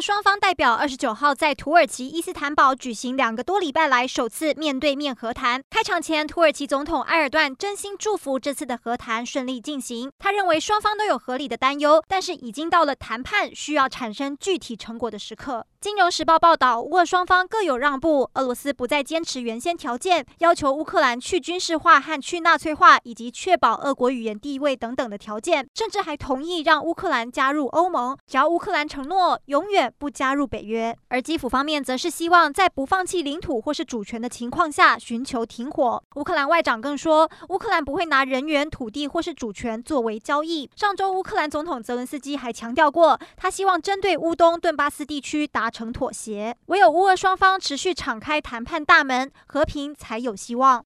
双方代表二十九号在土耳其伊斯坦堡举行两个多礼拜来首次面对面和谈。开场前，土耳其总统埃尔段真心祝福这次的和谈顺利进行。他认为双方都有合理的担忧，但是已经到了谈判需要产生具体成果的时刻。金融时报报道，乌俄双方各有让步，俄罗斯不再坚持原先条件，要求乌克兰去军事化和去纳粹化，以及确保俄国语言地位等等的条件，甚至还同意让乌克兰加入欧盟，只要乌克兰承诺永远不加入北约。而基辅方面则是希望在不放弃领土或是主权的情况下寻求停火。乌克兰外长更说，乌克兰不会拿人员、土地或是主权作为交易。上周，乌克兰总统泽伦斯基还强调过，他希望针对乌东顿巴斯地区达。达成妥协，唯有乌俄双方持续敞开谈判大门，和平才有希望。